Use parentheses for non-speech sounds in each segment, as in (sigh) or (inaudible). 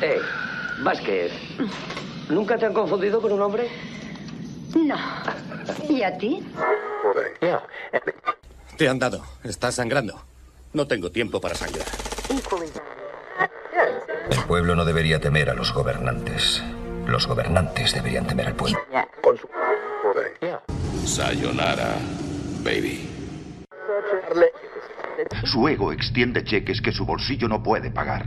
Eh, Vázquez, ¿nunca te han confundido con un hombre? No. ¿Y a ti? Te han dado. Estás sangrando. No tengo tiempo para sangrar. El pueblo no debería temer a los gobernantes. Los gobernantes deberían temer al pueblo. Sayonara, baby. Su ego extiende cheques que su bolsillo no puede pagar.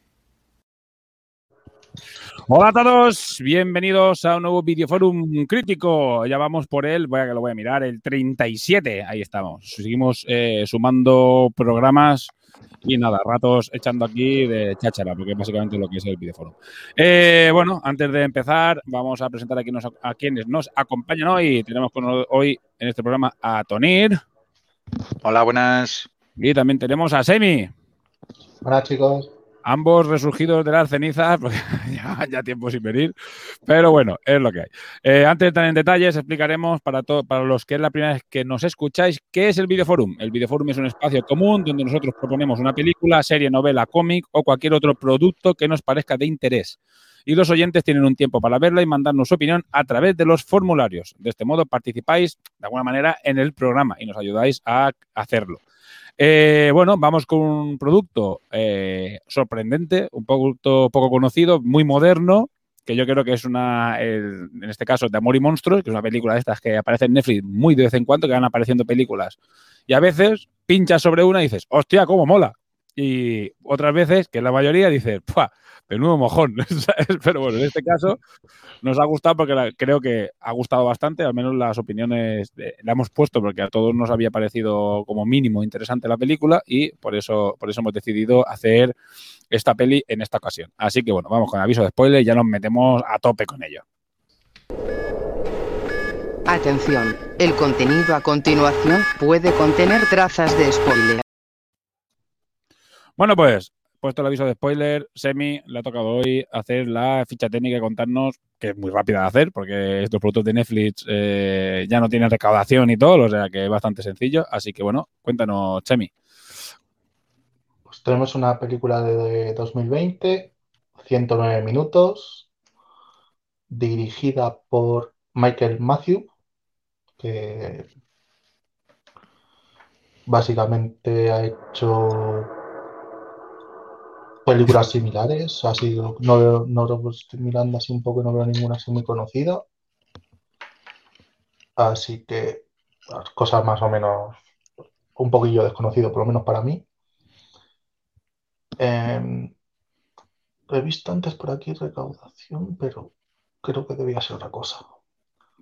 Hola a todos, bienvenidos a un nuevo videoforum crítico. Ya vamos por él, voy a que lo voy a mirar, el 37. Ahí estamos. Seguimos eh, sumando programas y nada, ratos echando aquí de cháchara, porque es básicamente lo que es el videoforum. Eh, bueno, antes de empezar, vamos a presentar a, quienes nos, a quienes nos acompañan hoy. Tenemos con hoy en este programa a Tonir. Hola, buenas. Y también tenemos a Semi. Hola, chicos. Ambos resurgidos de las cenizas, (laughs) porque ya, ya tiempo sin venir. Pero bueno, es lo que hay. Eh, antes de entrar en detalles, explicaremos para, para los que es la primera vez que nos escucháis qué es el Videoforum. El Videoforum es un espacio común donde nosotros proponemos una película, serie, novela, cómic o cualquier otro producto que nos parezca de interés. Y los oyentes tienen un tiempo para verla y mandarnos su opinión a través de los formularios. De este modo participáis de alguna manera en el programa y nos ayudáis a hacerlo. Eh, bueno, vamos con un producto eh, sorprendente, un producto poco conocido, muy moderno, que yo creo que es una, en este caso, de Amor y Monstruos, que es una película de estas que aparece en Netflix muy de vez en cuando, que van apareciendo películas. Y a veces pinchas sobre una y dices, hostia, cómo mola. Y otras veces, que la mayoría, dices, ¡pua! Menudo mojón. (laughs) ¿sabes? Pero bueno, en este caso nos ha gustado porque la- creo que ha gustado bastante, al menos las opiniones de- la hemos puesto porque a todos nos había parecido como mínimo interesante la película y por eso, por eso hemos decidido hacer esta peli en esta ocasión. Así que bueno, vamos con aviso de spoiler y ya nos metemos a tope con ello. Atención, el contenido a continuación puede contener trazas de spoiler. Bueno, pues, puesto el aviso de spoiler, Semi le ha tocado hoy hacer la ficha técnica y contarnos, que es muy rápida de hacer, porque estos productos de Netflix eh, ya no tienen recaudación y todo, o sea que es bastante sencillo. Así que bueno, cuéntanos, Semi. Pues tenemos una película de 2020, 109 minutos, dirigida por Michael Matthew, que básicamente ha hecho películas similares. Así no, no, no lo estoy mirando así un poco, no veo ninguna así muy conocida. Así que cosas más o menos un poquillo desconocido, por lo menos para mí. Eh, he visto antes por aquí recaudación, pero creo que debía ser otra cosa.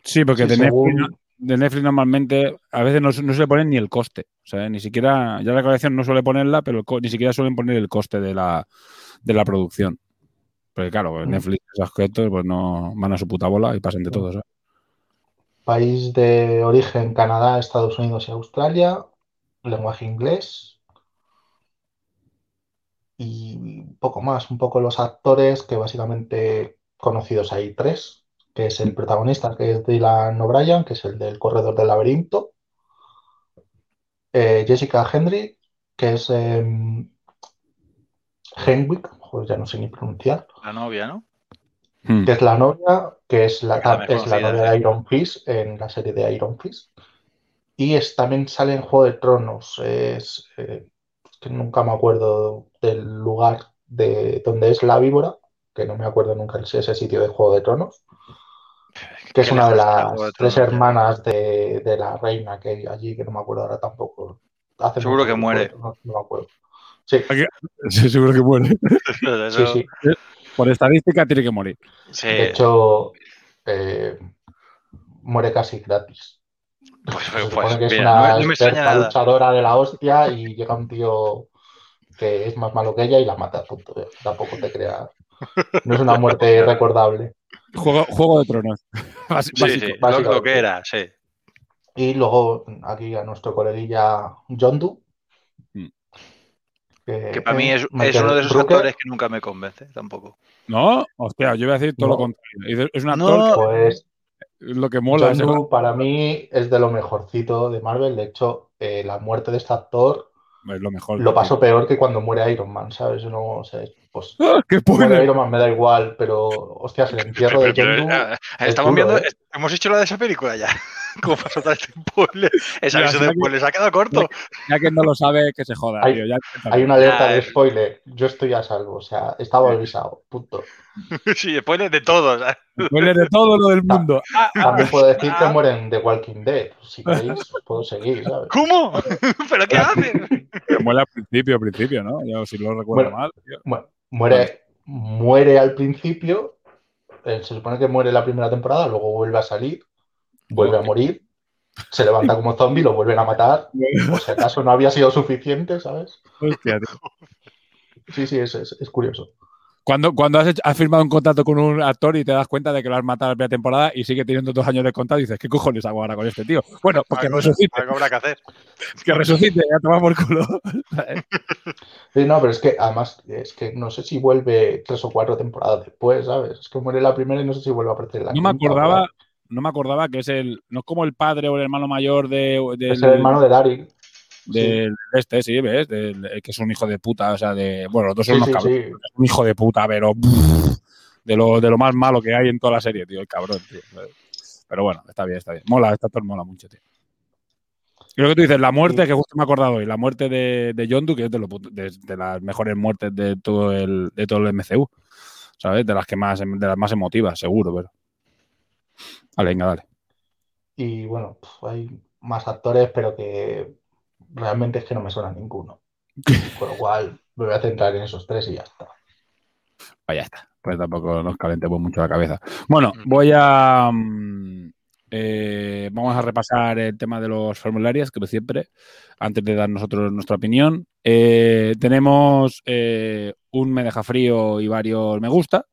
Sí, porque Sí, de, según- de Netflix normalmente a veces no, no se le ponen ni el coste. O sea, ni siquiera, ya la colección no suele ponerla, pero el ni siquiera suelen poner el coste de la, de la producción. Porque claro, Mm. Netflix esos objetos pues no van a su puta bola y pasan de todo. ¿sabes? País de origen Canadá, Estados Unidos y Australia. Lenguaje inglés. Y poco más, un poco los actores que básicamente conocidos hay tres, que es el protagonista, que es Dylan O'Brien, que es el del Corredor del Laberinto. Eh, Jessica Henry, que es em, Henwick, joder, ya no sé ni pronunciar. La novia, ¿no? que es la novia, que es la, es la novia de Iron Fist en la serie de Iron Fist. Y es, también sale en Juego de Tronos. Es, eh, que nunca me acuerdo del lugar de donde es la víbora, que no me acuerdo nunca el- ese sitio de Juego de Tronos. Que es una de las tres ya. hermanas de, de la reina que hay allí, que no me acuerdo ahora tampoco. Hace Seguro que muere. No me acuerdo. Sí, (laughs) Sí, seguro que muere. (laughs) Sí, sí. Por estadística tiene que morir. sí. De hecho, eh, muere casi gratis. Pues, Se pues, supone que es mira, una no, me- no me extraña experta nada. luchadora de la hostia y llega un tío que es más malo que ella y la mata. Punto. Tampoco te creas. No es una muerte (laughs) recordable. Juego, Juego de Tronos. (laughs) Sí, básico. sí, lo, básicamente. lo que era, sí. Y luego aquí a nuestro coleguilla Yondu. Mm. Que para mí es, uno de esos Rooker, actores que nunca me convence tampoco. ¿No? Hostia, yo voy a decir todo No. lo contrario. Es un No. actor Pues que es lo que mola. ese- Yondu para mí es de lo mejorcito de Marvel. De hecho, eh, la muerte de este actor Es lo mejor. lo paso peor que cuando muere Iron Man, ¿sabes? No, o sea, pues (laughs) ¡Ah, ¡Qué spoiler! Iron Man me da igual, pero hostias, el entierro de Pero, es estamos duro, viendo, ¿eh? hemos hecho la de esa película ya. (laughs) ¿Cómo pasó tal este spoiler? Esa Ya, visión sí, de spoiler se ha quedado corto. Ya que no lo sabe, que se joda, Hay- tío. Ya Hay una alerta Ya, de eh. spoiler. Yo estoy a salvo, o sea, estaba avisado. Punto. (laughs) Sí, spoiler de todo. o sea. Spoiler de todo lo del mundo. Ah, ah, También puedo decir que mueren de Walking Dead. Si queréis, os puedo seguir, ¿sabes? ¿Cómo? ¿Pero qué hacen? que muere al principio, al principio, ¿no? Yo si lo recuerdo Bueno. mal. tío. Mu- Muere, muere al principio. eh, se supone que muere la primera temporada, luego vuelve a salir, vuelve a morir, se levanta como zombie, lo vuelven a matar. Por si acaso no había sido suficiente, ¿sabes? Hostia, tío. Sí, sí, es, es, es curioso. Cuando, cuando has, hecho- has firmado un contrato con un actor y te das cuenta de que lo has matado en la primera temporada y sigue teniendo dos años de contrato, dices, ¿qué cojones hago ahora con este tío? Bueno, pues que resucite, algo habrá que hacer. (laughs) que resucite, ya toma por culo. (laughs) Sí, no, pero es que además, es que no sé si vuelve tres o cuatro temporadas después, ¿sabes? Es que muere la primera y no sé si vuelve a aparecer la No me quinta o acordaba, no me acordaba que es el, no es como el padre o el hermano mayor de, Es el hermano de Daryl. Del este, sí, ¿ves? Del- el que es un hijo de puta, o sea, de, bueno, los dos son unos cabrones. un hijo de puta, pero de lo, de lo más malo que hay en toda la serie, tío, el cabrón, tío. Pero bueno, está bien, está bien. Mola, este actor mola mucho, tío. Y lo que tú dices, la muerte, que justo me he acordado hoy, la muerte de, de Yondu, que es de, lo de- de las mejores muertes de todo el, de todo el MCU. ¿Sabes? De las que más, de las más emotivas, seguro, pero. Vale, venga, dale. Y bueno, pf, hay más actores, pero que realmente es que no me suena ninguno. (laughs) Con lo cual, me voy a centrar en esos tres y ya está. Pues ya está. Pues tampoco nos calentemos mucho la cabeza. Bueno, voy a. mm, eh, vamos a repasar el tema de los formularios, como siempre, antes de dar nosotros nuestra opinión. Eh, tenemos eh, un me deja frío y varios me gusta.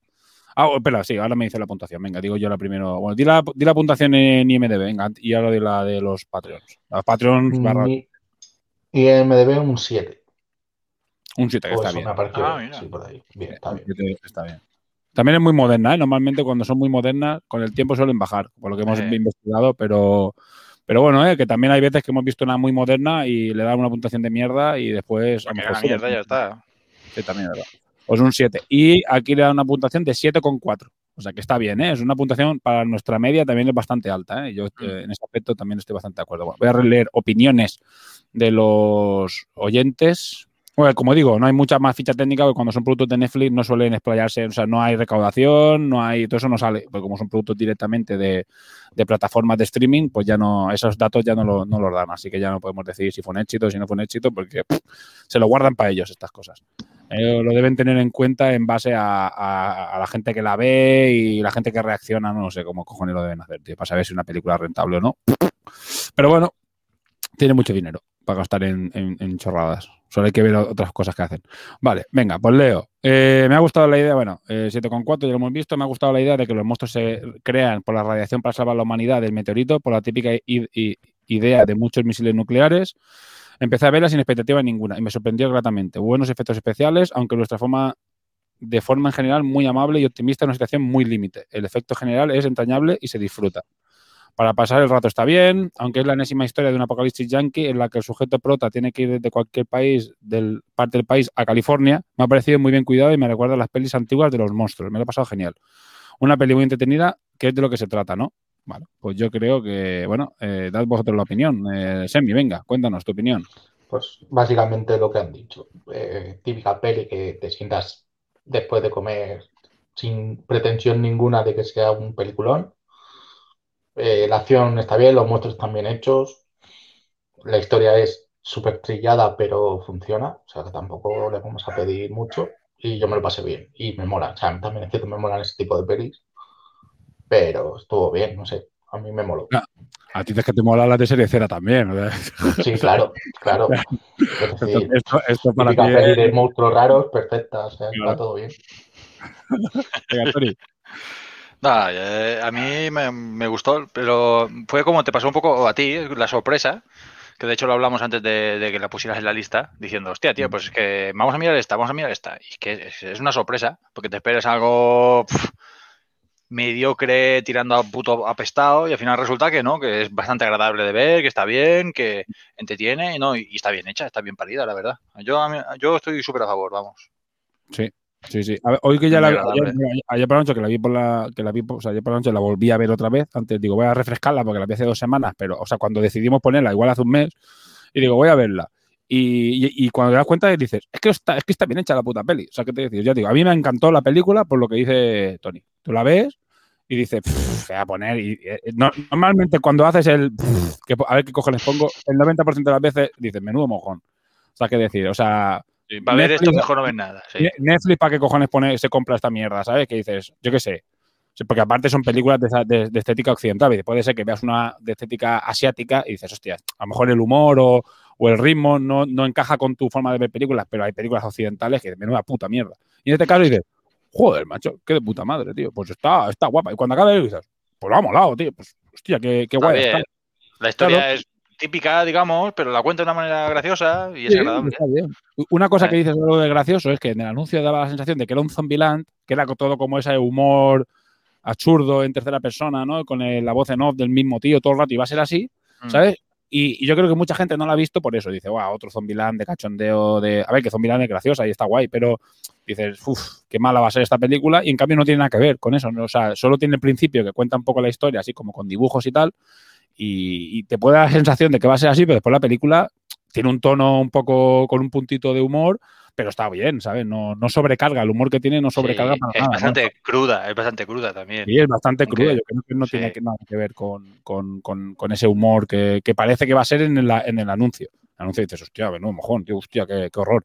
Ah, oh, espera, sí, ahora me dice la puntuación. Venga, digo yo la primero. Bueno, di la, di la puntuación en IMDB, venga, y ahora di la de los Patreons. Los Patreons barra Mi- Y MDB un 7. un 7, que O está bien. Ah, bien, mira. sí, por ahí. Bien, está bien. Está bien. También es muy moderna, ¿eh? Normalmente cuando son muy modernas, con el tiempo suelen bajar, por lo que hemos Eh. investigado, pero, pero bueno, ¿eh? que también hay veces que hemos visto una muy moderna y le dan una puntuación de mierda y después... a lo Que mejor la mierda ya está. Sí, también verdad. Pues un 7. Y aquí le dan una puntuación de 7,4. O sea que está bien, ¿eh? Es una puntuación para nuestra media también es bastante alta, ¿eh? Yo eh, en ese aspecto también estoy bastante de acuerdo. Bueno, voy a leer opiniones de los oyentes. Bueno, como digo, no hay mucha más ficha técnica porque cuando son productos de Netflix no suelen explayarse, o sea, no hay recaudación, no hay, todo eso no sale, porque como son productos directamente de, de plataformas de streaming, pues ya no, esos datos ya no, lo- no los dan, así que ya no podemos decir si fue un éxito, si no fue un éxito, porque pff, se lo guardan para ellos estas cosas. Lo deben tener en cuenta en base a, la gente que la ve y la gente que reacciona, no sé cómo cojones lo deben hacer, tío, para saber si una película es rentable o no. Pero bueno, tiene mucho dinero para gastar en, chorradas. Solo hay que ver otras cosas que hacen. Vale, venga, pues leo. Eh, me ha gustado la idea, bueno, eh, 7,4 ya lo hemos visto. Me ha gustado la idea de que los monstruos se crean por la radiación para salvar la humanidad del meteorito, por la típica idea de muchos misiles nucleares. Empecé a verla sin expectativa ninguna y me sorprendió gratamente. Buenos efectos especiales, aunque nuestra forma de forma en general muy amable y optimista en una situación muy límite. El efecto general es entrañable y se disfruta. Para pasar el rato está bien, aunque es la enésima historia de un apocalipsis yankee en la que el sujeto prota tiene que ir desde cualquier país, del parte del país a California, me ha parecido muy bien cuidado y me recuerda las pelis antiguas de los monstruos. Me lo ha pasado genial. Una peli muy entretenida, que es de lo que se trata, ¿no? Vale, pues yo creo que, bueno, eh, dad vosotros la opinión. Eh, Semi, venga, cuéntanos tu opinión. Pues básicamente lo que han dicho. Eh, típica peli que te sientas después de comer sin pretensión ninguna de que sea un peliculón. Eh, la acción está bien, los monstruos están bien hechos. La historia es súper trillada, pero funciona. O sea que tampoco le vamos a pedir mucho. Y yo me lo pasé bien. Y me mola. O sea, también es cierto, me molan ese tipo de pelis. Pero estuvo bien, no sé. A mí me moló. A ti es que te mola la de serie cera también. sea, (laughs) Sí, claro, claro. Es Esto, decir, esto- esto para ti es- de monstruos raros, perfecta. O sea, Claro. va todo bien. (laughs) Venga, Tori. Nah, eh, a mí me, me gustó, pero fue como te pasó un poco a ti, la sorpresa, que de hecho lo hablamos antes de, de que la pusieras en la lista, diciendo, hostia, tío, pues es que vamos a mirar esta, vamos a mirar esta. Y es que es, es una sorpresa, porque te esperas algo mediocre tirando a puto apestado y al final resulta que no, que es bastante agradable de ver, que está bien, que entretiene y, no, y, está bien hecha, está bien parida, la verdad. Yo, yo estoy súper a favor, vamos. Sí, sí, sí. A ver, hoy que ya la Muy ayer, ayer por la noche que la vi por la que la vi, o sea, ayer por la noche la volví a ver otra vez. Antes digo, voy a refrescarla porque la vi hace dos semanas, pero o sea, cuando decidimos ponerla, igual hace un mes, y digo, voy a verla. Y, y- y cuando te das cuenta dices, es que está, es que está bien hecha la puta peli. O sea, ¿qué te decir? Ya digo, a mí me encantó la película por lo que dice Tony. Tú la ves y dices, "Pff, voy a poner. Y, eh, no- normalmente cuando haces el "Pff", que, a ver qué cojones pongo, el 90% de las veces dices, menudo mojón. O sea, ¿qué decir? O sea, Sí, para ver esto Netflix- mejor no ves nada. sí. Ne- Netflix, ¿para qué cojones pone, se compra esta mierda? ¿Sabes? Que dices, yo qué sé. Porque aparte son películas de, de- de estética occidental. y Puede ser que veas una de estética asiática y dices, hostia, a lo mejor el humor o, o el ritmo no, no encaja con tu forma de ver películas, pero hay películas occidentales que menuda puta mierda. Y en este caso dices, joder, macho, qué de puta madre, tío. Pues está, está guapa. Y cuando acabe dices, pues lo ha molado, tío. Pues, hostia, qué, guay. está. La historia Claro. es típica, digamos, pero la cuenta de una manera graciosa y es Sí, agradable. está bien. Una cosa que dices algo de gracioso es que en el anuncio daba la sensación de que era un Zombieland, que era todo como ese humor absurdo en tercera persona, ¿no? Con el- la voz en off del mismo tío todo el rato y va a ser así, Mm. ¿sabes? Y, yo creo que mucha gente no la ha visto por eso. Dice, wow, otro Zombieland de cachondeo, de... A ver, que Zombieland es graciosa y está guay, pero dices, uff, qué mala va a ser esta película y en cambio no tiene nada que ver con eso. ¿no? O sea, solo tiene el principio que cuenta un poco la historia, así como con dibujos y tal, y, y te puede dar la (laughs) sensación de que va a ser así, pero después la película tiene un tono un poco con un puntito de humor, pero está bien, ¿sabes? No, no sobrecarga, el humor que tiene no sobrecarga Sí, para es nada. ¿no? bastante cruda, es bastante cruda también. Sí, es bastante Aunque- cruda. Yo creo que no sí. tiene que- nada que ver con, con- con- con ese humor que, que parece que va a ser en el, en el anuncio. El anuncio dices, hostia, no, mojón, tío, hostia, qué, qué horror.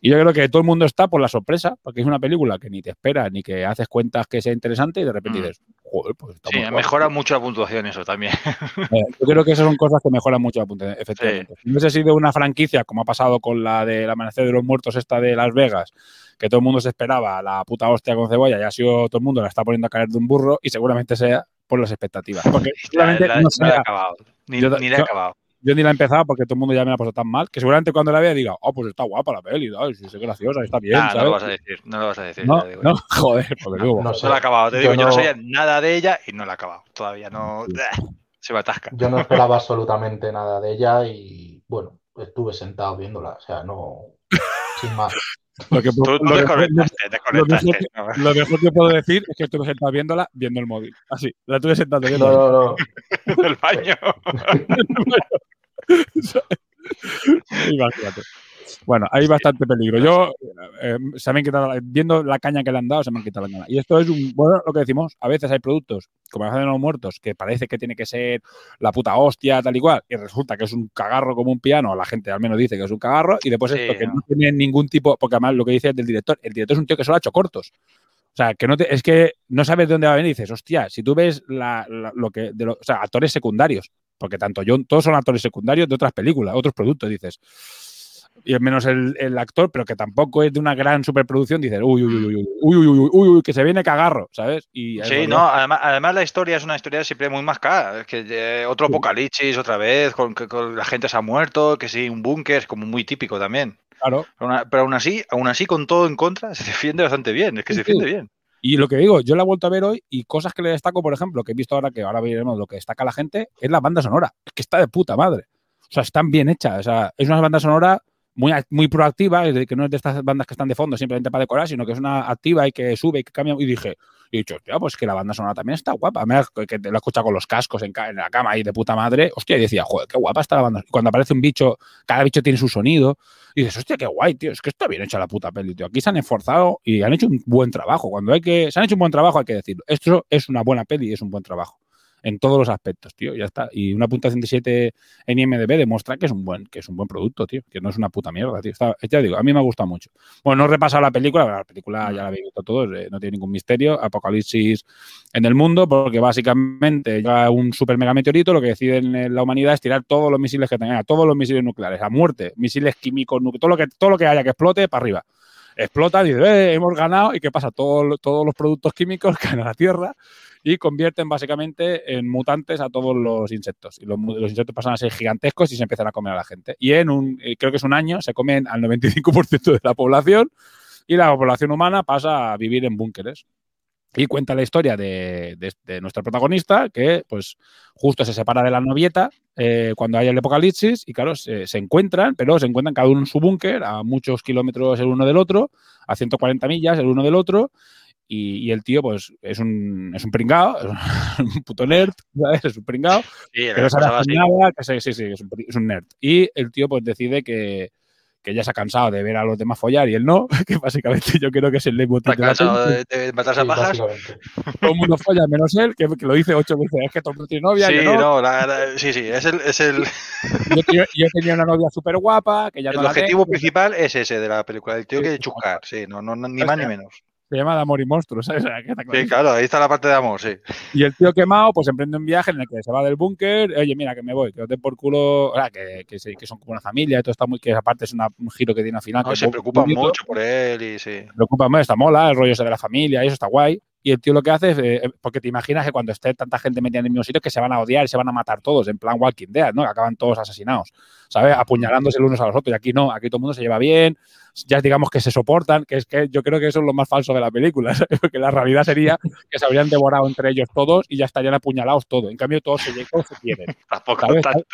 Y yo creo que todo el mundo está por la sorpresa, porque es una película que ni te espera ni que haces cuentas que sea interesante y de repente Mm. dices, joder, pues está Sí, guay". mejora mucho la puntuación eso también. (laughs) Eh, Yo creo que esas son cosas que mejoran mucho la punta, efectivamente. Si hubiese sido una franquicia, como ha pasado con la del Amanecer de los Muertos, esta de Las Vegas, que todo el mundo se esperaba, la puta hostia con cebolla, ya ha sido todo el mundo la está poniendo a caer de un burro y seguramente sea por las expectativas. Porque (laughs) La- no no la acabado. Ni, ni la yo- acabado. Yo ni la he empezado porque todo el mundo ya me la ha puesto tan mal, que seguramente cuando la vea diga, oh, pues está guapa la peli, ¿sabes? Sí, es graciosa, está bien, Ah, no lo vas a decir, no lo vas a decir. No, (laughs) digo. no, joder, porque No No sé. la he acabado, te Yo digo, yo no no- sabía nada de ella y no la he acabado. Todavía no. (laughs) Se me atasca. Yo no esperaba absolutamente nada de ella y bueno, estuve sentado viéndola, o sea, no, sin más. (laughs) lo que, Tú, tú lo que- desconectaste, lo desconectaste. mejor, lo mejor que puedo decir es que estuve sentado viéndola viendo el móvil. Así, la estuve sentado No, viendo. no, no. ¿no? El baño. (laughs) Imagínate. Bueno, hay bastante peligro. Yo, eh, se me han quitado, viendo la caña que le han dado, se me han quitado la ganas. Y esto es un, bueno, lo que decimos, a veces hay productos, como la de los muertos, que parece que tiene que ser la puta hostia, tal y cual, y resulta que es un cagarro como un piano, la gente al menos dice que es un cagarro, y después Sí, esto que no. no tiene ningún tipo, porque además lo que dice del director, el director es un tío que solo ha hecho cortos. O sea, que no te, es que no sabes de dónde va a venir. Y dices, hostia, si tú ves la- la- lo que, de lo- o sea, actores secundarios, porque tanto yo, todos son actores secundarios de otras películas, otros productos, dices. Y es menos el, el actor, pero que tampoco es de una gran superproducción, dices, uy, uy, uy, uy, uy, uy, uy, uy, uy, que se viene cagarro, ¿sabes? Y Sí, no, además, además la historia es una historia siempre muy mascada. Es que eh, otro apocalipsis otra vez, con que con la gente se ha muerto, que sí, un búnker, es como muy típico también. Claro. Pero, aún así, aún así, con todo en contra, se defiende bastante bien. Es que Sí, se defiende sí. bien. Y lo que digo, yo la he vuelto a ver hoy y cosas que le destaco, por ejemplo, que he visto ahora, que ahora veremos lo que destaca la gente, es la banda sonora. Es que está de puta madre. O sea, están bien hechas. O sea, es una banda sonora muy, muy proactiva, es decir, que no es de estas bandas que están de fondo simplemente para decorar, sino que es una activa y que sube y que cambia. Y dije, y dicho, hostia, pues que la banda sonora también está guapa. Me que la he escuchado con los cascos en, la cama ahí de puta madre. Hostia, y decía, joder, qué guapa está la banda. Y cuando aparece un bicho, cada bicho tiene su sonido. Y dices, hostia, qué guay, tío. Es que está bien hecha la puta peli, tío. Aquí se han esforzado y han hecho un buen trabajo. Cuando hay que. Se han hecho un buen trabajo, hay que decirlo. Esto es una buena peli y es un buen trabajo. En todos los aspectos, tío. Ya está. Y una puntuación de 7 en IMDB demuestra que es un buen, que es un buen producto, tío. Que no es una puta mierda, tío. Ya digo, a mí me ha gustado mucho. Bueno, no he repasado la película, la película ya la habéis visto todos, eh, no tiene ningún misterio. Apocalipsis en el mundo, porque básicamente llega un super mega meteorito, lo que deciden en la humanidad es tirar todos los misiles que tenga, todos los misiles nucleares, a muerte, misiles químicos, todo lo que, todo lo que haya que explote para arriba. Explotan y eh, hemos ganado. ¿Y qué pasa? Todo- todos los productos químicos (laughs) caen a la Tierra y convierten básicamente en mutantes a todos los insectos. Y los insectos pasan a ser gigantescos y se empiezan a comer a la gente. Y en un, eh, creo que es un año, se comen al 95% de la población y la población humana pasa a vivir en búnkeres. Y cuenta la historia de, de- de nuestra protagonista, que pues justo se separa de la novieta eh, cuando hay el apocalipsis y claro, se, se encuentran, pero se encuentran cada uno en su búnker a muchos kilómetros el uno del otro, a 140 millas el uno del otro, y, y el tío pues es un, es un pringao, (laughs) es un puto nerd, ¿sabes? Es un pringao, Sí, que no sabe nada, que se- sí, sí, es un, es un nerd. Y el tío pues decide que, que ya se ha cansado de ver a los demás follar y él no, (laughs) que básicamente yo creo que es el leitmotiv de de, de matarse a Sí, pajas. (laughs) Todo el mundo folla menos él, que, que lo dice ocho veces, es que todo el mundo tiene novia, Sí, yo no. no, la- la- sí, sí, es el, es el, (laughs) Yo, tenía- yo tenía una novia súper guapa, que ya el no la objetivo tengo, principal es ese de la película. El tío Sí, sí. chuscar, sí, no, no, ni más ni menos. Se llama de amor y monstruos, ¿sabes? (laughs) Sí, claro, ahí está la parte de amor, sí. Y el tío quemado, pues emprende un viaje en el que se va del búnker, oye, mira, que me voy, que os den por culo, sea, que, que, son como una familia, y todo está muy, que aparte es una- un giro que tiene al final. No, que se preocupan mucho por él y sí. preocupa más, está mola, el rollo ese de la familia, y eso está guay. Y el tío lo que hace es, eh, porque te imaginas que cuando esté tanta gente metida en el mismo sitio, que se van a odiar y se van a matar todos, en plan Walking Dead, ¿no? Que acaban todos asesinados, ¿sabes? Apuñalándose los unos a los otros. Y aquí no, aquí todo el mundo se lleva bien, ya digamos que se soportan, que es que yo creo que eso es lo más falso de la película, (laughs) ¿sabes? Porque la realidad sería que se habrían devorado entre ellos todos y ya estarían apuñalados todos. En cambio, todos se, todos se quieren. (laughs) Tampoco ¿sabes? tanto.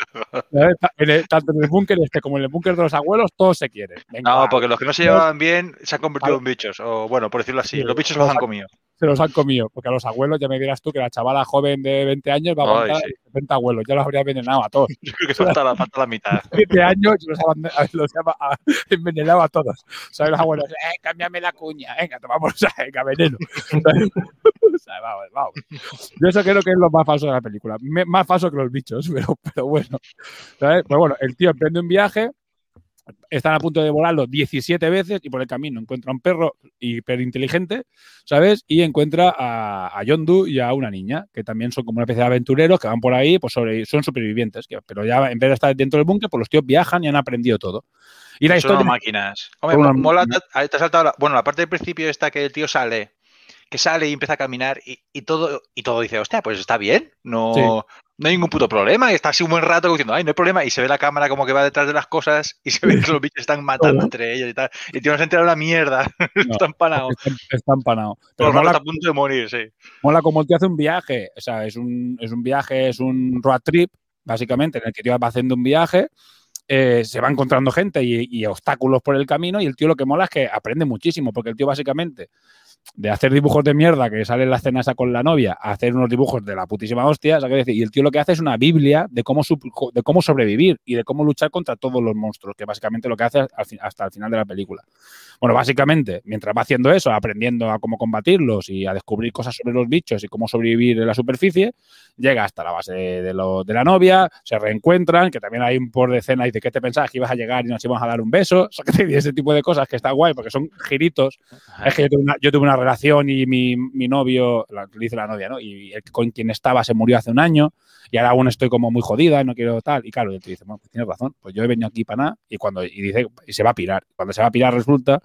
¿Sabes? En el- tanto en el búnker este como en el búnker de los abuelos, todos se quieren. Venga, No, porque los que no se llevaban bien se han convertido en bichos. O bueno, por decirlo así, Sí, los bichos los han- comido. Se los han comido. Porque a los abuelos, ya me dirás tú que la chavala joven de 20 años va a Ay, aguantar sí. 70 abuelos. Ya los habría envenenado a todos. (laughs) Yo creo que falta la, falta la mitad. (laughs) 7 años los, (laughs) los ha envenenado a todos. ¿Sabes? Los abuelos, eh, cámbiame la cuña. Venga, tomamos, venga, veneno. O sea, vamos, vamos. Yo eso creo que es lo más falso de la película. Más falso que los bichos, pero, pero bueno. ¿Sabes? Pues bueno, el tío emprende un viaje, están a punto de volarlo 17 veces y por el camino encuentra un perro hiperinteligente, ¿sabes? Y encuentra a, a Yondu y a una niña, que también son como una especie de aventureros que van por ahí, pues sobre, son supervivientes, que- pero ya en vez de estar dentro del búnker, pues los tíos viajan y han aprendido todo. Y la Son historia... máquinas. Hombre, mola, te has saltado la- bueno, la parte del principio está que el tío sale, que sale y empieza a caminar y, y todo y todo dice, hostia, pues está bien, no, Sí. No hay ningún puto problema y está así un buen rato diciendo, ay, no hay problema y se ve la cámara como que va detrás de las cosas y se ve que los bichos están matando entre ellos y tal. Y el tío no se entera de una mierda, (laughs) está empanado. Está, empanado. Pero mola, está a punto de morir, sí. mola como el tío hace un viaje. O sea, es un, es un viaje, es un road trip, básicamente, en el que el tío va haciendo un viaje. eh, se va encontrando gente y, y obstáculos por el camino y el tío lo que mola es que aprende muchísimo porque el tío básicamente de hacer dibujos de mierda que sale en la escena esa con la novia a hacer unos dibujos de la putísima hostia, ¿sabes? Y el tío lo que hace es una biblia de cómo, de cómo sobrevivir y de cómo luchar contra todos los monstruos, que básicamente lo que hace hasta el final de la película. Bueno, básicamente, mientras va haciendo eso, aprendiendo a cómo combatirlos y a descubrir cosas sobre los bichos y cómo sobrevivir en la superficie, llega hasta la base de, de lo- de la novia, se reencuentran, que también hay un por de escena y de qué te pensabas que ibas a llegar y nos íbamos a dar un beso, (laughs) o sea, que y ese tipo de cosas que está guay porque son giritos. Es que yo tuve una, yo tuve una relación y mi, mi novio, la, dice la novia, ¿no? Y el con quien estaba se murió hace un año y ahora aún estoy como muy jodida no quiero tal. Y claro, él te dice, bueno, pues tienes razón, pues yo he venido aquí para nada y cuando y dice, y se va a pirar. Cuando se va a pirar resulta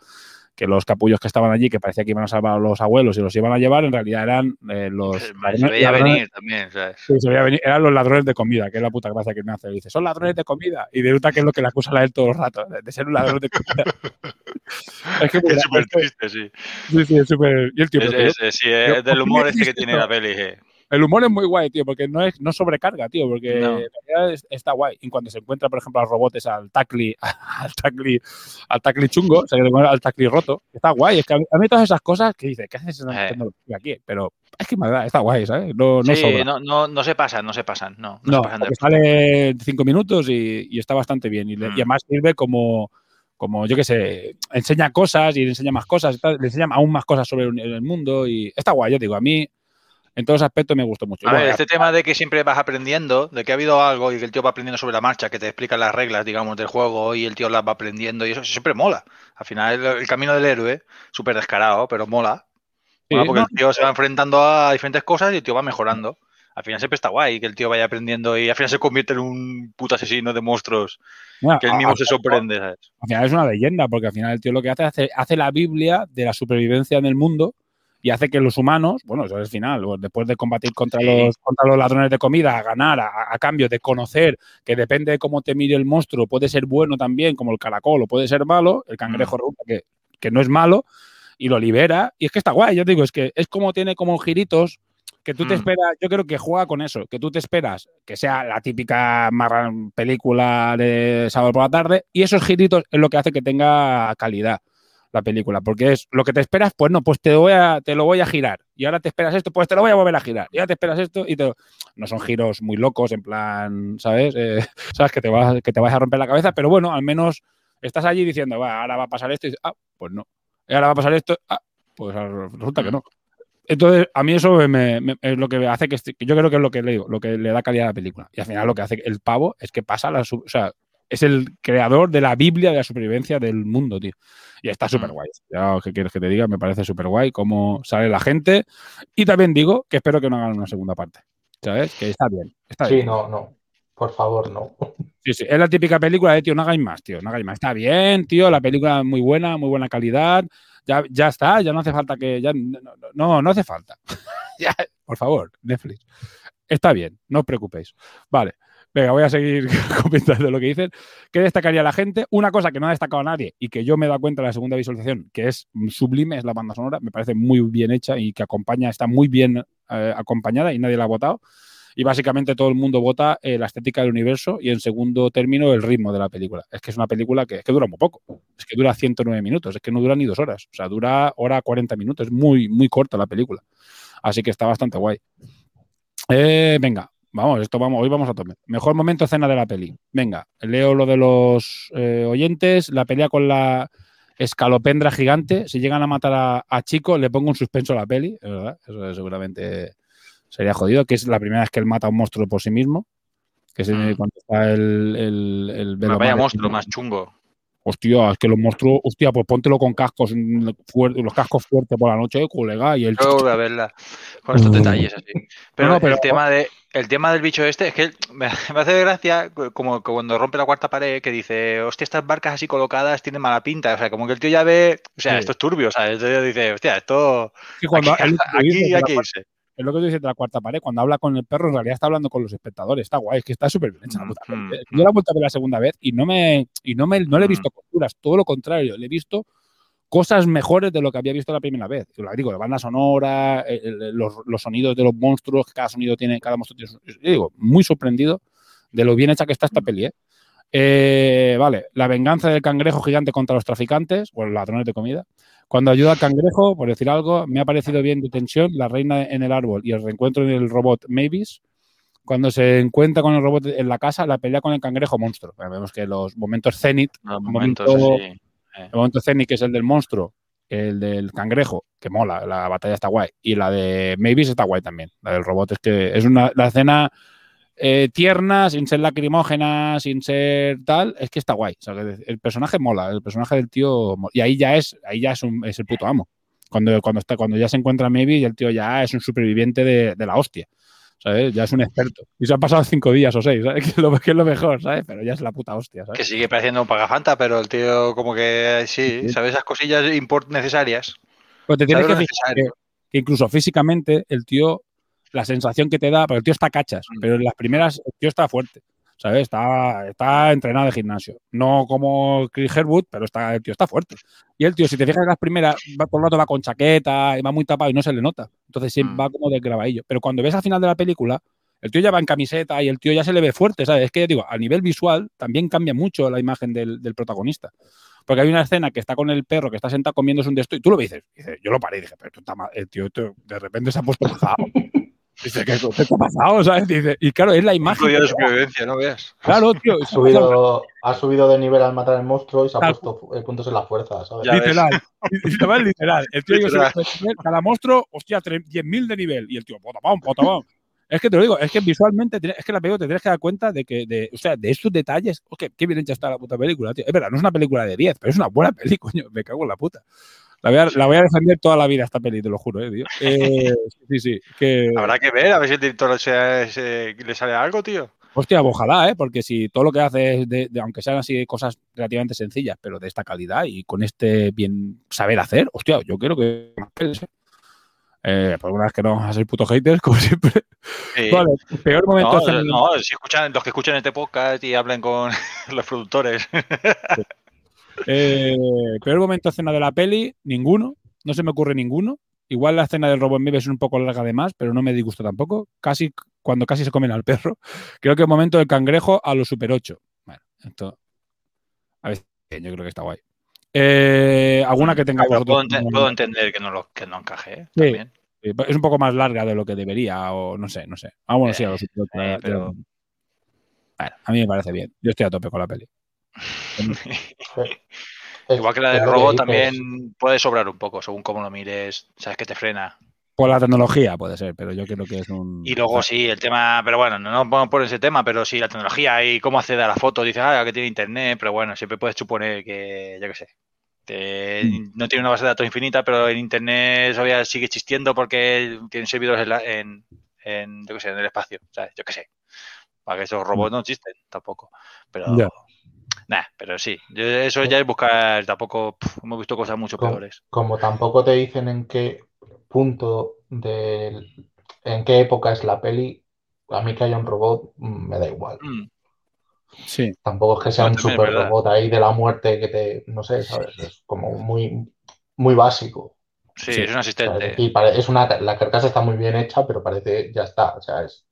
que los capullos que estaban allí, que parecía que iban a salvar a los abuelos y los iban a llevar, en realidad eran eh, los Se ladrones- veía venir también, ¿sabes? Sí, se veía venir. Eran los ladrones de comida, que es la puta gracia que me hace. Dice, son ladrones de comida. Y resulta que es lo que le acusan a él todo el rato, de ser un ladrón de comida. (laughs) es que Es súper triste, sí. Sí, sí, es súper. Y el tío, Es, sí, es del humor este que tiene la peli. sí. El humor es muy guay, tío, porque no es no sobrecarga, tío, porque No. en realidad es- está guay. Y cuando se encuentra, por ejemplo, a los robots, al Tacli, (laughs) al Tacli, al Tacli chungo, o sea, que al Tacli roto, está guay. Es que a mí, a mí todas esas cosas que dice, ¿qué haces Eh. tecnología aquí? Pero es que me da, está guay, ¿sabes? No, no sí, sobra. no, no, no se pasan, no se pasan, no. No, No, se pasan de sale cinco minutos y, y está bastante bien. Y, Mm. y además sirve como, como, yo qué sé, enseña cosas y le enseña más cosas, le enseña aún más cosas sobre el mundo y está guay, yo digo, a mí en todos aspectos me gustó mucho. A ver, este tema de que siempre vas aprendiendo, de que ha habido algo y que el tío va aprendiendo sobre la marcha, que te explica las reglas, digamos, del juego y el tío las va aprendiendo y eso siempre mola. Al final, el, el camino del héroe, súper descarado, pero mola. Sí, Mola porque no, el tío se va enfrentando a diferentes cosas y el tío va mejorando. al final siempre está guay que el tío vaya aprendiendo y al final se convierte en un puto asesino de monstruos que él mismo a- se sorprende, ¿sabes? Al final es una leyenda, porque al final el tío lo que hace es hace, hace la Biblia de la supervivencia en el mundo y hace que los humanos, bueno, eso es el final, después de combatir contra, Sí. los, contra los ladrones de comida, a ganar, a, a cambio de conocer que depende de cómo te mire el monstruo, puede ser bueno también, como el caracol, o puede ser malo, el cangrejo Mm. resulta que, que no es malo y lo libera. Y es que está guay, yo te digo, es que es como tiene como giritos que tú te Mm. esperas, yo creo que juega con eso, que tú te esperas que sea la típica marran- película de sábado por la tarde y esos giritos es lo que hace que tenga calidad la película, porque es lo que te esperas, pues no, pues te, voy a, te lo voy a girar y ahora te esperas esto, pues te lo voy a volver a girar y ahora te esperas esto y te... no son giros muy locos en plan, ¿sabes? Eh, (laughs) sabes que te, vas, que te vas a romper la cabeza, pero bueno, al menos estás allí diciendo, va, ahora va a pasar esto y dices, ah, pues no, y ahora va a pasar esto, ah, pues resulta que no. Entonces, a mí eso me- es lo que hace que, yo creo que es lo que le digo, lo que le da calidad a la película. Y al final lo que hace el pavo es que pasa la, o sea, es el creador de la Biblia de la supervivencia del mundo, tío. Y está súper guay. Ya, ¿qué quieres que te diga? Me parece súper guay cómo sale la gente. Y también digo que espero que no hagan una segunda parte. ¿Sabes? Que está bien. Está Sí, bien. no, no. Por favor, no. Sí, sí, es la típica película de tío, no hagáis más, tío, no hagáis más. Está bien, tío, la película es muy buena, muy buena calidad. Ya, ya está, ya no hace falta que. Ya, no, no, no, no hace falta. (laughs) Ya, por favor, Netflix. Está bien, no os preocupéis. Vale, venga, voy a seguir (laughs) comentando lo que dicen. ¿Qué destacaría la gente? Una cosa que no ha destacado nadie y que yo me he dado cuenta en la segunda visualización, que es sublime, es la banda sonora. Me parece muy bien hecha y que acompaña, está muy bien eh, acompañada y nadie la ha votado y básicamente todo el mundo vota eh, la estética del universo y en segundo término el ritmo de la película. Es que es una película que dura muy poco, es que dura 109 minutos, es que no dura ni dos horas, o sea, dura hora 40 minutos, es muy, muy corta la película. Así que está bastante guay. Eh, venga, vamos, esto vamos, hoy vamos a tomar. Mejor momento escena de la peli. Venga, leo lo de los eh, oyentes, la pelea con la escalopendra gigante. Si llegan a matar a, a Chico, le pongo un suspenso a la peli, es verdad, eso seguramente sería jodido, que es la primera vez que él mata a un monstruo por sí mismo. Que es en- cuando está el, el, el Pero vaya monstruo más chungo. Hostia, es que los monstruos, hostia, pues póntelo con cascos mm, fuertes, los cascos fuertes por la noche, colega, y el Yo voy a verla con estos detalles así. Pero, No, no, pero- el, tema de, el tema del bicho este es que me, hace gracia como que cuando rompe la cuarta pared que dice, hostia, estas barcas así colocadas tienen mala pinta. O sea, como que el tío ya ve, o sea, Sí. esto es turbio. O sea, el tío dice, hostia, esto. Sí, cuando aquí, (laughs) aquí irse. Es lo que tú dices de la cuarta pared. Cuando habla con el perro, en realidad está hablando con los espectadores. Está guay, es que está súper bien hecha la puta peli, ¿eh? Yo la he vuelto a ver la segunda vez y no me, y no me, no le he visto costuras, todo lo contrario, le he visto cosas mejores de lo que había visto la primera vez. Lo digo, la banda sonora, el- el- los, los sonidos de los monstruos, cada sonido tiene, cada monstruo tiene yo digo, muy sorprendido de lo bien hecha que está esta peli, ¿eh? Eh, vale, la venganza del cangrejo gigante contra los traficantes o los ladrones de comida. Cuando ayuda al cangrejo, por decir algo, me ha parecido bien de tensión la reina en el árbol y el reencuentro del robot Mavis. Cuando se encuentra con el robot en la casa, la pelea con el cangrejo monstruo. Vemos que los momentos el momentos momento- así. El momento que es el del monstruo, el del cangrejo, que mola, la batalla está guay, y la de Mavis está guay también. La del robot es que es una la escena eh, tierna, sin ser lacrimógena, sin ser tal, es que está guay. O sea, el personaje mola, el personaje del tío mola. y ahí ya es, ahí ya es, un- es el puto amo. Cuando, cuando está, cuando ya se encuentra Mavis y el tío ya es un superviviente de, de la hostia. ¿Sabes? Ya es un experto. Y se han pasado cinco días o seis, ¿sabes? (laughs) Que es lo, que es lo mejor, ¿sabes? Pero ya es la puta hostia, ¿sabes? Que sigue pareciendo un pagafanta, pero el tío como que sí, sabe esas cosillas import necesarias. Pues te tienes que fijar que, que incluso físicamente el tío, la sensación que te da, porque el tío está cachas, Mm. pero en las primeras el tío está fuerte, ¿sabes? Está, está entrenado de gimnasio. No como Chris Herwood, pero está, el tío está fuerte. Y el tío, si te fijas en las primeras, va, por un rato va con chaqueta, y va muy tapado y no se le nota. Entonces siempre Mm. va como de grabadillo. Pero cuando ves al final de la película, el tío ya va en camiseta y el tío ya se le ve fuerte, ¿sabes? Es que digo, a nivel visual también cambia mucho la imagen del, del protagonista. Porque hay una escena que está con el perro que está sentado comiéndose un de esto y tú lo dices. Dice, yo lo paré y dije, pero tú está mal. el tío de repente se ha puesto. (laughs) Dice, ¿qué, qué te ha pasado? ¿sabes? Dice, y claro, es la imagen. Que de supervivencia, no veas. Claro, tío. Ha subido, ha subido de nivel al matar al monstruo y se ha Claro. puesto eh, puntos en la fuerza, ¿sabes? Ya. Literal. Literal, literal. El tío Literal. cada monstruo, hostia, tre- 10.000 de nivel. Y el tío, potapam, potapam. Es que te lo digo, es que visualmente, te- es que la película te tienes que dar cuenta de que, de, o sea, de estos detalles, oh, qué, qué bien hecha está la puta película, tío. Es verdad, no es una película de 10, pero es una buena película, (laughs) coño, me cago en la puta. La voy, a, la voy a defender toda la vida esta peli, te lo juro, eh, tío. Eh, (laughs) sí, sí, que... Habrá que ver, a ver si el director se- se- le sale algo, tío. Hostia, ojalá, ¿eh? Porque si todo lo que hace es, de, de- aunque sean así cosas relativamente sencillas, pero de esta calidad y con este bien saber hacer, hostia, yo quiero que ¿eh? Eh, por una vez que no vamos a ser puto haters, (laughs) como siempre. Sí. Vale, peor momento. No, escena- no, si escuchan, los que escuchan este podcast y hablen con (laughs) los productores. Eh, peor momento escena de la peli, ninguno. No se me ocurre ninguno. Igual la escena del robo en vivo es un poco larga de más, pero no me disgusta tampoco. Casi cuando casi se comen al perro. (laughs) Creo que el momento del cangrejo a los Super 8. Bueno, esto. A ver, yo creo que está guay. Eh, ¿Alguna que tenga Pero puedo, vosotros? ente- puedo entender que no, lo, que no encaje. ¿eh? Sí, es un poco más larga de lo que debería, o no sé, no sé. Ah, bueno, sí, a los Super 8. eh, ya- pero- Bueno, a mí me parece bien. Yo estoy a tope con la peli. (laughs) Igual que la del robot también puede sobrar un poco, según cómo lo mires. Sabes que te frena. Por la tecnología puede ser, pero yo creo que es un. Y luego sí, el tema, pero bueno, no nos vamos por ese tema, pero sí, la tecnología y cómo acceder a la foto. Dices, ah, que tiene internet, pero bueno, siempre puedes suponer que, yo qué sé, que Mm. no tiene una base de datos infinita, pero el internet todavía sigue existiendo porque tiene servidores en, la- en, en, yo qué sé, en el espacio, ¿sabes? Yo qué sé. Para que esos robots no existen tampoco. Pero, Mm. Nah, pero sí, yo- eso ya es buscar, tampoco, hemos visto cosas mucho Como, peores. como tampoco te dicen en qué punto del, en qué época es la peli, a mí que haya un robot mm, me da igual. Mm. Sí. Tampoco es que sea No, un super robot ahí de la muerte que te, no sé, ¿sabes? Es como muy, muy básico. Sí, Sí. es un asistente. pare- es una, la carcasa está muy bien hecha, pero parece, ya está, o sea, es,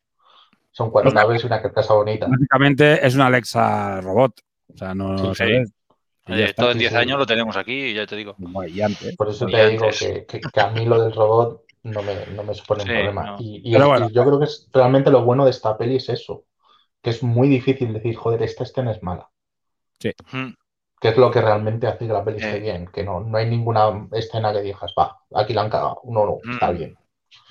son cuatro naves y una carcasa bonita. Básicamente es una Alexa robot. O sea, no Sí, sí. Eh, está. todo en sí, 10 sí. años lo tenemos aquí, ya te digo. Guay, y antes. Por eso Y te digo que, que- que a mí lo del robot no me, no me supone un Sí, problema. no. Y, y Pero es- bueno. y yo creo que es realmente lo bueno de esta peli es eso, que es muy difícil decir, joder, esta escena es mala. Mm. Que es lo que realmente hace que la peli esté bien, que no, no hay ninguna escena que digas, va, aquí la han cagado. No, no, está Mm. bien.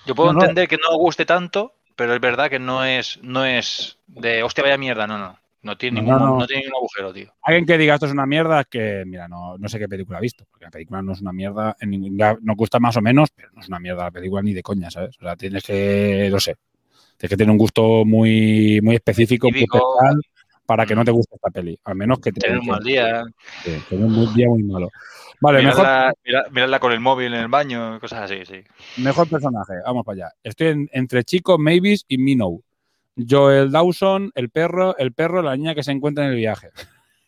Yo puedo No, no. entender que no guste tanto, pero es verdad que no es, no es de hostia vaya mierda, no, no. No tiene, No, ningún, no, tiene ningún agujero, tío. Alguien que diga esto es una mierda es que, mira, no, no sé qué película ha visto. Porque la película no es una mierda. En ningún, nos gusta más o menos, pero no es una mierda la película ni de coña, ¿sabes? O sea, tienes que, no sé, tienes que tener un gusto muy, muy específico, muy especial para que no te guste esta peli. Al menos que te Tener un mal día, sí, tener un buen día muy malo. Vale, mejor, mirarla, mira- mirarla con el móvil en el baño, cosas así, sí. Mejor personaje, vamos para allá. Estoy en- entre Chico, Mavis y Minnow. Joel Dawson, el perro, el perro, la niña que se encuentra en el viaje.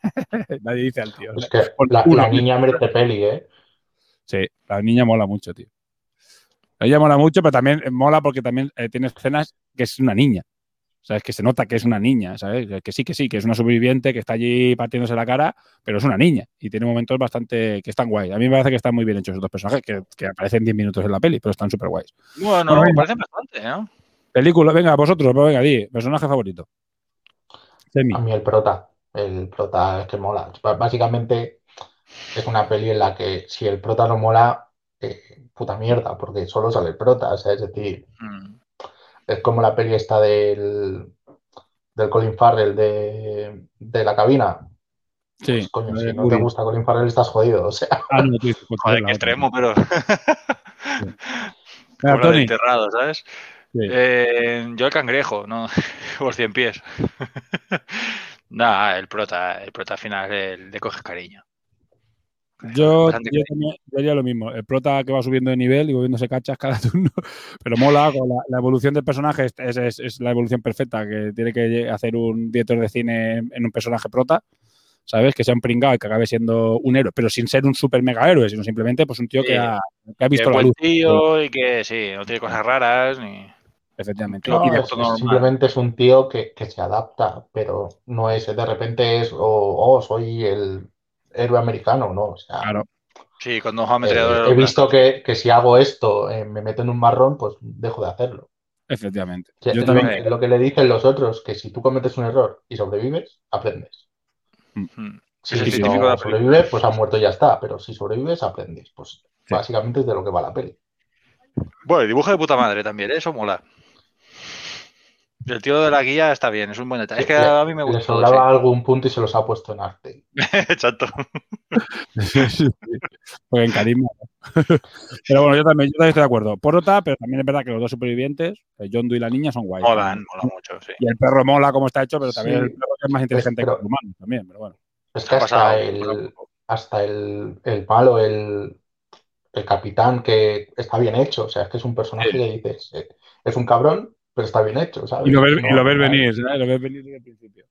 (laughs) Nadie dice al tío. Es que la, niña merece peli, ¿eh? Sí, la niña mola mucho, tío. La niña mola mucho, pero también mola porque también eh, tiene escenas que es una niña. O sea, es que se nota que es una niña, ¿sabes? Que sí, que sí, que es una sobreviviente que está allí partiéndose la cara, pero es una niña y tiene momentos bastante que están guay. A mí me parece que están muy bien hechos esos dos personajes, que, que aparecen 10 minutos en la peli, pero están súper guays. Bueno, Bueno, venga. parecen bastante, ¿no? Película, venga, vosotros, pues venga, di, personaje favorito. Semi. A mí el prota, el prota es que mola. B- Básicamente es una peli en la que si el prota no mola, eh, puta mierda, porque solo sale el prota, o sea, es decir, Mm. es como la peli esta del, del Colin Farrell de, de la cabina. Sí. Pues, coño, si no te gusta Colin Farrell estás jodido, o sea. Ah, no, (laughs) pues, Joder, qué extremo, pero. (laughs) Venga, del Tony. enterrado, ¿sabes? Sí. Eh, yo el cangrejo, ¿no? (laughs) Por cien pies. (laughs) Nah, el prota, el prota final el de coges cariño. Yo, yo yo haría lo mismo. El prota que va subiendo de nivel y volviéndose cachas cada (laughs) turno. Pero mola, con la, la evolución del personaje es, es- es- es la evolución perfecta que tiene que hacer un director de cine en, un personaje prota. ¿Sabes? Que sea un pringado y que acabe siendo un héroe, pero sin ser un super mega héroe, sino simplemente pues un tío Sí. que, ha, que ha Que visto la buen luz. tío y que sí, no tiene cosas raras ni. Efectivamente. No, Y de- es- es simplemente es un tío que, que se adapta, pero no es de repente es, oh, oh, soy el héroe americano, ¿no? O sea, claro. Sí, con dos eh, he visto que, que si hago esto, eh, me meto en un marrón, pues dejo de hacerlo. Efectivamente. Que Yo es también. lo, es lo que le dicen los otros, que si tú cometes un error y sobrevives, aprendes. Mm. Si Es el no de sobrevives, pues ha muerto y ya está, pero si sobrevives, aprendes. Pues Sí. básicamente es de lo que va la peli. Bueno, el dibujo de puta madre también, ¿eh? eso mola. El tío de la guía está bien, es un buen detalle. Es que Le- a mí me Le gusta. todo, sobraba algún punto y se los ha puesto en arte. (laughs) Exacto. Porque en carisma. (laughs) pero bueno, yo también, yo también estoy de acuerdo. Porota, pero también es verdad que los dos supervivientes, John Doe y la niña, son guays. Molan, mola mucho, sí. Y el perro mola como está hecho, pero también Sí. el perro es más inteligente Pero- que el humano también, pero bueno. Es que Ha hasta pasado, el, hasta el, el malo, el, el capitán, que está bien hecho. O sea, es que es un personaje Sí. que dices, eh, es un cabrón, pero está bien hecho, ¿sabes? Y lo ves, y No, lo ves no hay- venir, ¿sabes? Lo ves venir desde el principio.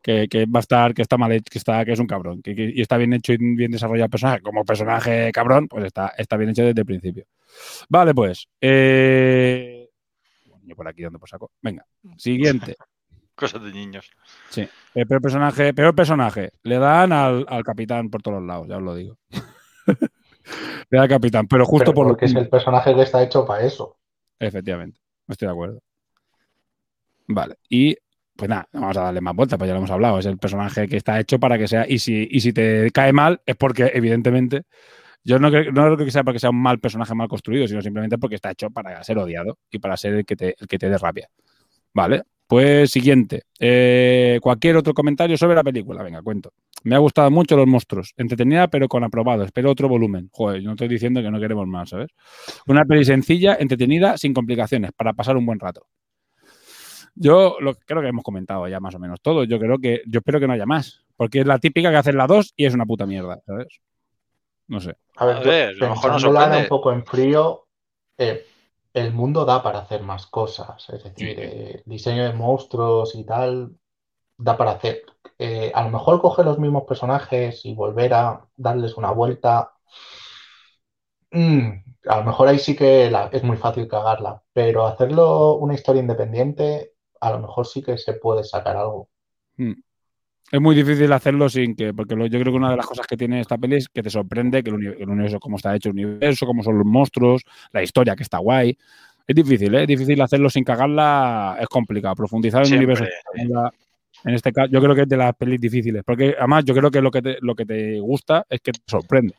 Que, que va a estar, que está mal hecho, que está, que es un cabrón. Que, que- y está bien hecho y bien desarrollado el personaje. Como personaje cabrón, pues está, está bien hecho desde el principio. Vale, pues. Eh... Yo por aquí dando por saco. Venga. Siguiente. (laughs) Cosas de niños. Sí. El peor personaje, peor personaje. Le dan al, al capitán por todos los lados, ya os lo digo. (laughs) Le da al capitán, pero justo pero por lo porque es el personaje que está hecho para eso. Efectivamente, estoy de acuerdo. Vale, y pues nada, vamos a darle más vueltas, pues ya lo hemos hablado. Es el personaje que está hecho para que sea. Y si, y si te cae mal, es porque, evidentemente, yo no creo, no creo que sea porque sea un mal personaje mal construido, sino simplemente porque está hecho para ser odiado y para ser el que te, el que te dé rabia. Vale, pues siguiente. Eh, cualquier otro comentario sobre la película. Venga, cuento. Me ha gustado mucho Los Monstruos. Entretenida, pero con aprobado. Espero otro volumen. Joder, yo no estoy diciendo que no queremos más, ¿sabes? Una peli sencilla, entretenida, sin complicaciones, para pasar un buen rato. Yo lo, creo que hemos comentado ya más o menos todo. Yo creo que, yo espero que no haya más. Porque es la típica que hacen la 2 y es una puta mierda, ¿sabes? No sé. A ver, A ver, a lo mejor nos pensándola ahora sorprende. un poco en frío, eh, el mundo da para hacer más cosas. Es decir, eh, diseño de monstruos y tal, da para hacer. Eh, a lo mejor coger los mismos personajes y volver a darles una vuelta. mm, a lo mejor ahí sí que la- es muy fácil cagarla, pero hacerlo una historia independiente, a lo mejor sí que se puede sacar algo. Mm. Es muy difícil hacerlo sin que, porque lo- yo creo que una de las cosas que tiene esta peli es que te sorprende que el, uni- el universo, cómo está hecho el universo, cómo son los monstruos, la historia que está guay. Es difícil, ¿eh? Es difícil hacerlo sin cagarla, es complicado. Profundizar en Siempre, universo. sin cagarla, En este caso, yo creo que es de las pelis difíciles, porque además yo creo que lo que te, lo que te gusta es que te sorprende.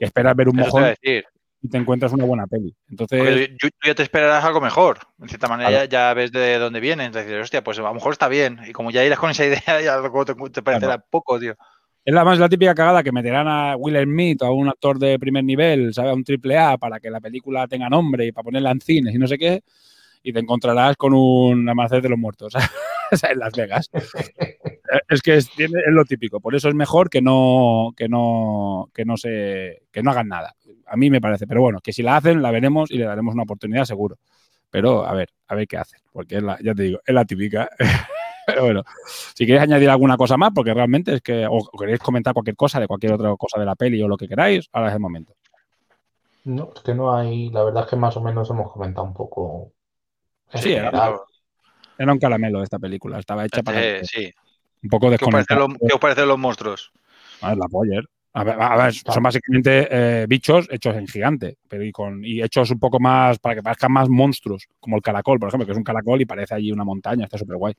Esperas ver un Eso mojón decir. Y te encuentras una buena peli. Entonces, tú, ya te esperarás algo mejor. En cierta manera Claro. ya, ya ves de dónde viene. Entonces dices, hostia, pues a lo mejor está bien. Y como ya irás con esa (laughs) idea, ya luego te, te parecerá poco, tío. Es la más la típica cagada que meterán a Will Smith o a un actor de primer nivel, ¿sabes? A un triple A para que la película tenga nombre y para ponerla en cines y no sé qué. Y te encontrarás con un amanecer de los muertos (laughs) sea, (laughs) en Las Vegas. Eh, es que es, lo típico. Por eso es mejor que no, que no, que no se, que no hagan nada. A mí me parece. Pero bueno, que si la hacen, la veremos y le daremos una oportunidad seguro. Pero a ver, a ver qué hacen. Porque es la, ya te digo, es la típica. (laughs) Pero bueno, si queréis añadir alguna cosa más, porque realmente es que, o, queréis comentar cualquier cosa de cualquier otra cosa de la peli o lo que queráis, ahora es el momento. No, es que no hay, la verdad es que más o menos hemos comentado un poco Sí, general. Era un caramelo esta película, estaba hecha para Eh, sí. un poco ¿Qué os, parecen desconectada. qué os parecen los monstruos? Ah, la Poller. A ver, a ver, son básicamente eh, bichos hechos en gigante, pero y, con, y hechos un poco más, para que parezcan más monstruos, como el caracol, por ejemplo, que es un caracol y parece allí una montaña, está súper guay.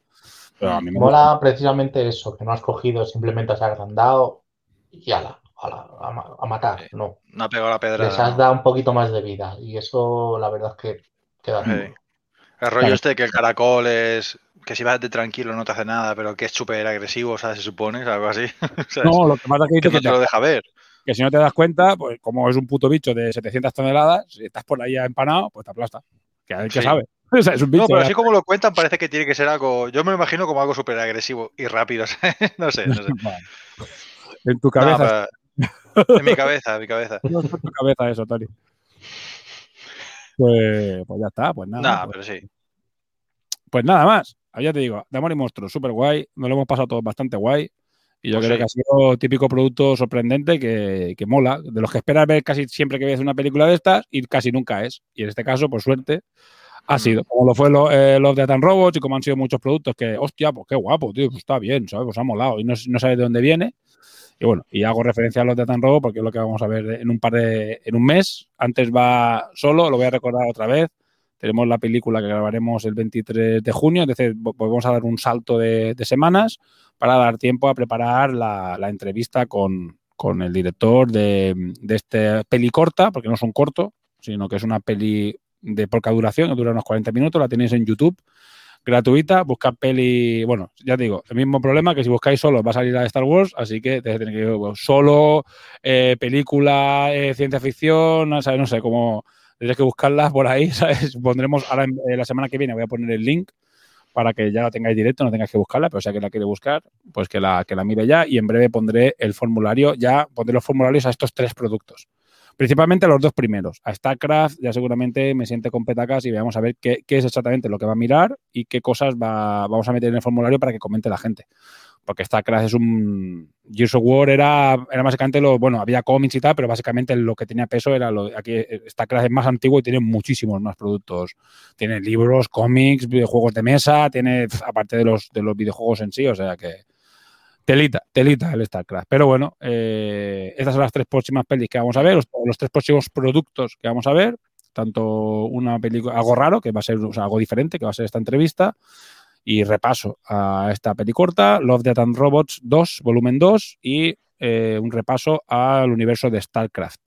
Pero a mí me gusta. Mola precisamente eso, que no has cogido, simplemente has agrandado y ala, ala, a, ma- a matar. No, No ha pegado la les pedra. has dado un poquito más de vida y eso la verdad es que queda Sí. El rollo Claro. este de que el caracol es. que si vas de tranquilo no te hace nada, pero que es súper agresivo, ¿sabes? Se supone, algo así. (laughs) ¿Sabes? No, lo que pasa es que, que no que, te lo deja ver. que si no te das cuenta, pues como es un puto bicho de 700 toneladas, si estás por ahí empanado, pues te aplasta. Que a qué Sí. sabe. (laughs) O sea, es un bicho. No, pero así como lo cuentan, parece que tiene que ser algo. Yo me lo imagino como algo súper agresivo y rápido. (laughs) ¿sabes? No sé, no sé. En tu cabeza. en mi cabeza, en mi cabeza. No en tu cabeza eso, Tony. Pues, pues ya está, pues nada. Nada, pues, pero sí. pues nada más. Ya te digo, de Amor y Monstruos, súper guay. Nos lo hemos pasado todos bastante guay. Y yo Pues creo sí. que ha sido típico producto sorprendente que, que mola. De los que esperas ver casi siempre que ves una película de estas y casi nunca es. Y en este caso, por suerte, ha Mm. sido. Como lo fue lo, eh, Love, Death and Robots y como han sido muchos productos que, hostia, pues qué guapo, tío, pues está bien, ¿sabes? Pues ha molado y no, no sabes de dónde viene. Y bueno, y hago referencia a los de Tan Robo porque es lo que vamos a ver en un par de, en un mes. Antes va solo, lo voy a recordar otra vez. Tenemos la película que grabaremos el 23 de junio, es decir, vamos a dar un salto de, semanas para dar tiempo a preparar la, entrevista con, con el director de, de este peli corta, porque no es un corto, sino que es una peli de poca duración, que dura unos 40 minutos, la tenéis en YouTube gratuita, buscar peli, bueno, ya te digo, el mismo problema que si buscáis solo va a salir la de Star Wars, así que tenéis que ir solo, eh, película, eh, ciencia ficción, ¿sabes? no sé, cómo tendréis que buscarlas por ahí, (laughs) ¿sabes? Pondremos, ahora en- eh, la semana que viene voy a poner el link para que ya la tengáis directo, no tengáis que buscarla, pero si alguien la quiere buscar, pues que la, que la mire ya y en breve pondré el formulario, ya pondré los formularios a estos tres productos. Principalmente los dos primeros. A StarCraft ya seguramente me siente con petacas y veamos a ver qué, es exactamente lo que va a mirar y qué cosas va, vamos a meter en el formulario para que comente la gente. Porque StarCraft es un... Gears of War era, era básicamente lo... Bueno, había cómics y tal, pero básicamente lo que tenía peso era lo... Aquí eh, StarCraft es más antiguo y tiene muchísimos más productos. Tiene libros, cómics, videojuegos de mesa, tiene, aparte de los, de los videojuegos en sí, o sea que... Telita, telita el StarCraft. Pero bueno, eh, estas son las tres próximas pelis que vamos a ver, los, tres próximos productos que vamos a ver. Tanto una película, algo raro, que va a ser o sea, algo diferente, que va a ser esta entrevista. Y repaso a esta peli corta, Love, Death and Robots 2, volumen 2, y eh, un repaso al universo de StarCraft.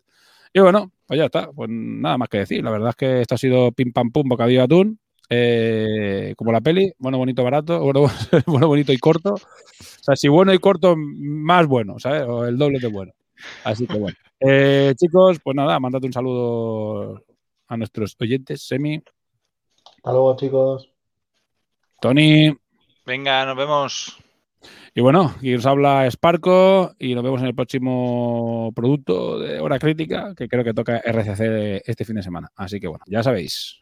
Y bueno, pues ya está, pues nada más que decir. La verdad es que esto ha sido pim pam pum, bocadillo atún, eh, como la peli, bueno, bonito, barato, (laughs) bueno, bueno, bonito y corto. O sea, si bueno y corto, más bueno, ¿sabes? O el doble de bueno. Así que bueno. Eh, chicos, pues nada, mandad un saludo a nuestros oyentes, Semi, Hasta luego, chicos. Tony, Venga, nos vemos. y bueno, y os habla Sparco y nos vemos en el próximo producto de hora crítica, que creo que toca RCC este fin de semana. Así que bueno, ya sabéis.